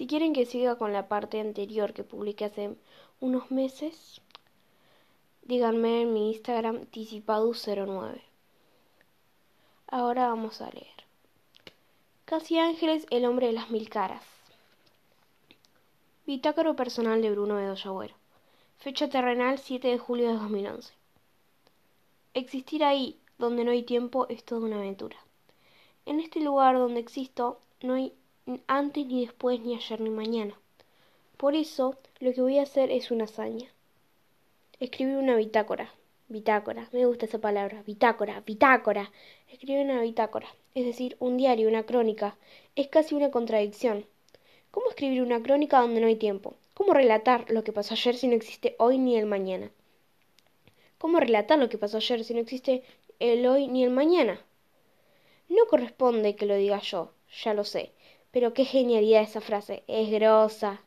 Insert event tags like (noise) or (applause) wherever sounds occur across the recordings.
Si quieren que siga con la parte anterior que publiqué hace unos meses, díganme en mi Instagram tisipadu09. Ahora vamos a leer. Casi Ángeles, el hombre de las mil caras. Bitácoro personal de Bruno Agüero. Fecha terrenal 7 de julio de 2011. Existir ahí, donde no hay tiempo, es toda una aventura. En este lugar donde existo, no hay antes ni después, ni ayer ni mañana. Por eso, lo que voy a hacer es una hazaña. Escribir una bitácora. Bitácora, me gusta esa palabra. Bitácora, bitácora. Escribir una bitácora, es decir, un diario, una crónica. Es casi una contradicción. ¿Cómo escribir una crónica donde no hay tiempo? ¿Cómo relatar lo que pasó ayer si no existe hoy ni el mañana? ¿Cómo relatar lo que pasó ayer si no existe el hoy ni el mañana? No corresponde que lo diga yo, ya lo sé, pero qué genialidad esa frase, es grosa.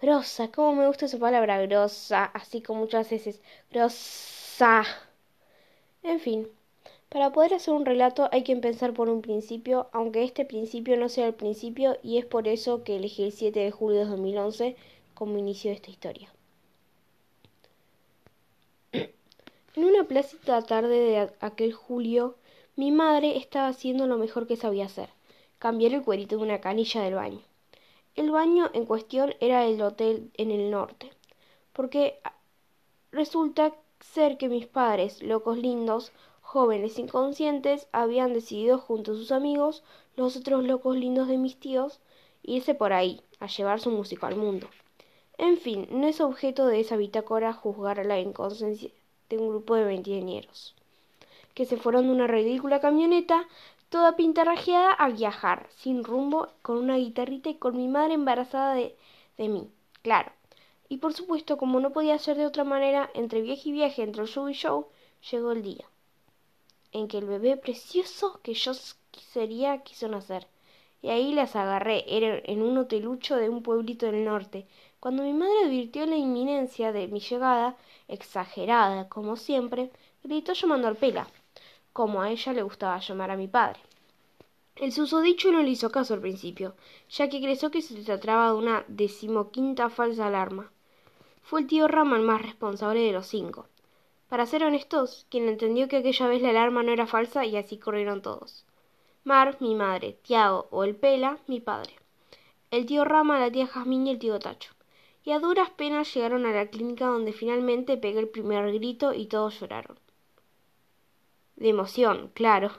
Grosa, cómo me gusta esa palabra grosa, así como muchas veces. Grosa. En fin, para poder hacer un relato hay que empezar por un principio, aunque este principio no sea el principio, y es por eso que elegí el 7 de julio de 2011 como inicio de esta historia. (clears throat) En una plácida tarde de aquel julio, mi madre estaba haciendo lo mejor que sabía hacer, cambiar el cuerito de una canilla del baño. El baño en cuestión era el hotel en el norte, porque resulta ser que mis padres, locos lindos, jóvenes inconscientes habían decidido junto a sus amigos, los otros locos lindos de mis tíos, irse por ahí, a llevar su música al mundo. En fin, no es objeto de esa bitácora juzgar la inconsciencia de un grupo de veinteañeros, que se fueron de una ridícula camioneta toda pintarrajeada a viajar, sin rumbo, con una guitarrita y con mi madre embarazada de, de mí, claro. Y por supuesto, como no podía ser de otra manera, entre viaje y viaje, entre show y show, llegó el día en que el bebé precioso que yo sería quiso nacer. Y ahí las agarré, era en un hotelucho de un pueblito del norte. Cuando mi madre advirtió la inminencia de mi llegada, exagerada como siempre, gritó llamando al pela, como a ella le gustaba llamar a mi padre. El susodicho no le hizo caso al principio, ya que creyó que se trataba de una decimoquinta falsa alarma. Fue el tío Rama el más responsable de los cinco. Para ser honestos, quien entendió que aquella vez la alarma no era falsa y así corrieron todos. Mar, mi madre, Tiago o el Pela, mi padre. El tío Rama, la tía Jazmín y el tío Tacho. Y a duras penas llegaron a la clínica donde finalmente pegué el primer grito y todos lloraron. De emoción, claro.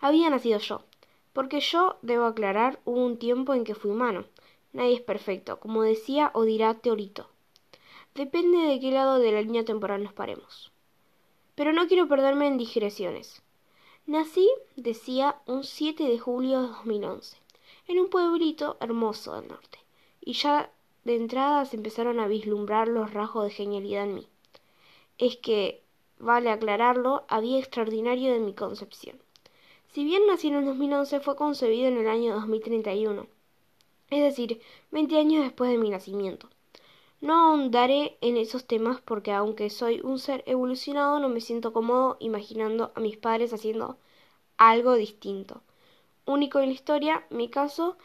Había nacido yo. Porque yo, debo aclarar, hubo un tiempo en que fui humano. Nadie es perfecto, como decía o dirá Teorito. Depende de qué lado de la línea temporal nos paremos pero no quiero perderme en digresiones. Nací, decía, un 7 de julio de 2011, en un pueblito hermoso del norte, y ya de entrada se empezaron a vislumbrar los rasgos de genialidad en mí. Es que, vale aclararlo, había extraordinario de mi concepción. Si bien nací en el 2011, fue concebido en el año 2031, es decir, 20 años después de mi nacimiento. No ahondaré en esos temas porque aunque soy un ser evolucionado no me siento cómodo imaginando a mis padres haciendo algo distinto. Único en la historia, mi caso,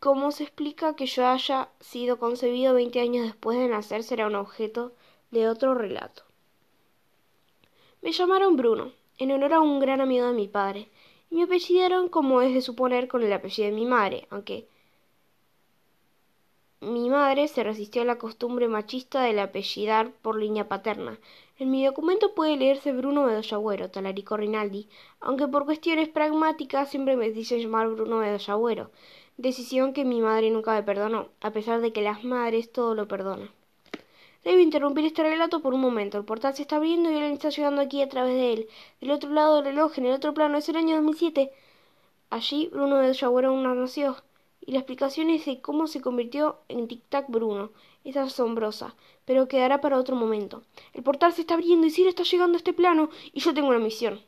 cómo se explica que yo haya sido concebido 20 años después de nacer será un objeto de otro relato. Me llamaron Bruno, en honor a un gran amigo de mi padre, y me apellidaron como es de suponer con el apellido de mi madre, aunque mi madre se resistió a la costumbre machista del apellidar por línea paterna. En mi documento puede leerse Bruno Bedoyagüero, Talarico Rinaldi, aunque por cuestiones pragmáticas siempre me dicen llamar Bruno Bedoyagüero, decisión que mi madre nunca me perdonó, a pesar de que las madres todo lo perdonan. Debo interrumpir este relato por un momento. El portal se está abriendo y él está llegando aquí a través de él. Del otro lado del reloj, en el otro plano, es el año 2007. Allí Bruno aún no nació y la explicación es de cómo se convirtió en Tic Tac Bruno. Es asombrosa, pero quedará para otro momento. El portal se está abriendo y Ciro está llegando a este plano y yo tengo una misión.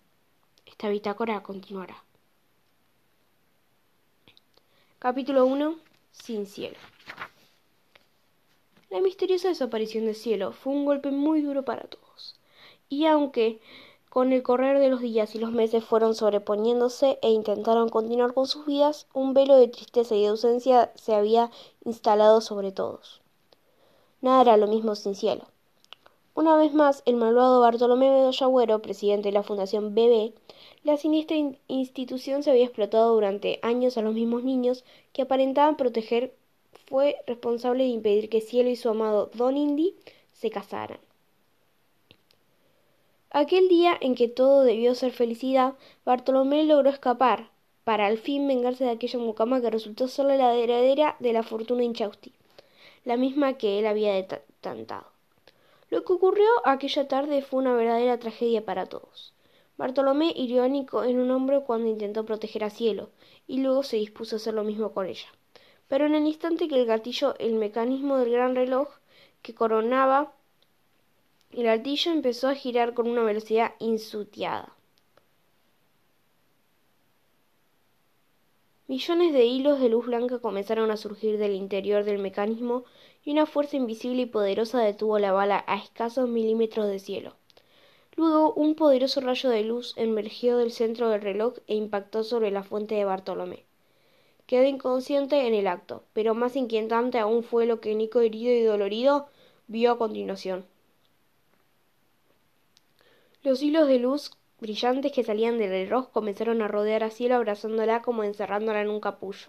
Esta bitácora continuará. Capítulo 1. Sin cielo. La misteriosa desaparición del cielo fue un golpe muy duro para todos. Y aunque Con el correr de los días y los meses fueron sobreponiéndose e intentaron continuar con sus vidas, un velo de tristeza y de ausencia se había instalado sobre todos. Nada era lo mismo sin cielo. Una vez más, el malvado Bartolomé Bedoya Agüero, presidente de la Fundación BB, la siniestra institución se había explotado durante años a los mismos niños que aparentaban proteger, fue responsable de impedir que Cielo y su amado Don Indy se casaran. Aquel día en que todo debió ser felicidad, Bartolomé logró escapar, para al fin vengarse de aquella mucama que resultó ser la heredera de la fortuna Inchausti, la misma que él había detentado. Lo que ocurrió aquella tarde fue una verdadera tragedia para todos. Bartolomé hirió a Nico en un hombro cuando intentó proteger a Cielo, y luego se dispuso a hacer lo mismo con ella. Pero en el instante que el gatillo, el mecanismo del gran reloj que coronaba el altillo empezó a girar con una velocidad insutiada. Millones de hilos de luz blanca comenzaron a surgir del interior del mecanismo y una fuerza invisible y poderosa detuvo la bala a escasos milímetros de cielo. Luego un poderoso rayo de luz emergió del centro del reloj e impactó sobre la fuente de Bartolomé. Quedó inconsciente en el acto, pero más inquietante aún fue lo que Nico herido y dolorido vio a continuación. Los hilos de luz brillantes que salían del reloj comenzaron a rodear a Cielo abrazándola como encerrándola en un capullo.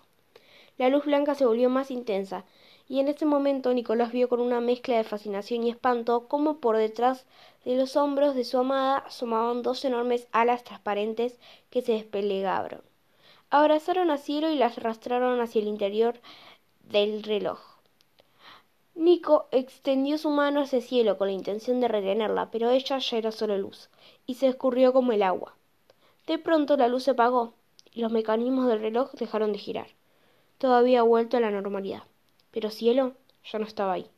La luz blanca se volvió más intensa, y en ese momento Nicolás vio con una mezcla de fascinación y espanto cómo por detrás de los hombros de su amada asomaban dos enormes alas transparentes que se desplegaron. Abrazaron a Cielo y las arrastraron hacia el interior del reloj. Nico extendió su mano hacia el cielo con la intención de retenerla, pero ella ya era solo luz, y se escurrió como el agua. De pronto la luz se apagó, y los mecanismos del reloj dejaron de girar. Todo había vuelto a la normalidad, pero cielo ya no estaba ahí.